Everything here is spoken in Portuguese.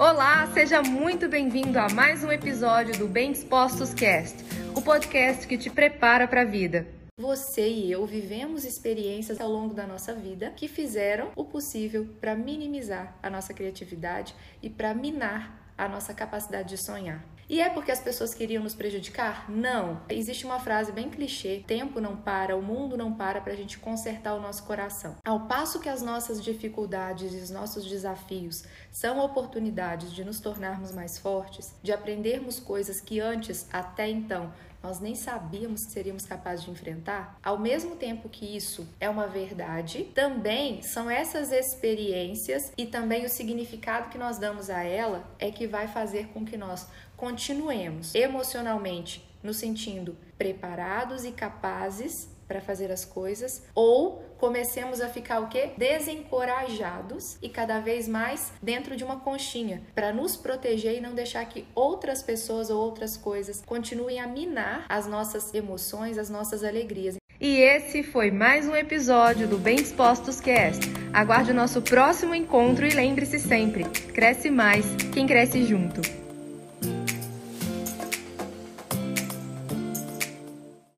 Olá, seja muito bem-vindo a mais um episódio do Bem Dispostos Cast, o podcast que te prepara para a vida. Você e eu vivemos experiências ao longo da nossa vida que fizeram o possível para minimizar a nossa criatividade e para minar a nossa capacidade de sonhar. E é porque as pessoas queriam nos prejudicar? Não. Existe uma frase bem clichê: tempo não para, o mundo não para para a gente consertar o nosso coração. Ao passo que as nossas dificuldades e os nossos desafios são oportunidades de nos tornarmos mais fortes, de aprendermos coisas que antes, até então, nós nem sabíamos que seríamos capazes de enfrentar, ao mesmo tempo que isso é uma verdade, também são essas experiências e também o significado que nós damos a ela é que vai fazer com que nós continuemos emocionalmente nos sentindo preparados e capazes para fazer as coisas ou comecemos a ficar o quê? Desencorajados e cada vez mais dentro de uma conchinha para nos proteger e não deixar que outras pessoas ou outras coisas continuem a minar as nossas emoções, as nossas alegrias. E esse foi mais um episódio do Bem Dispostos Cast. Aguarde o nosso próximo encontro e lembre-se sempre: cresce mais quem cresce junto.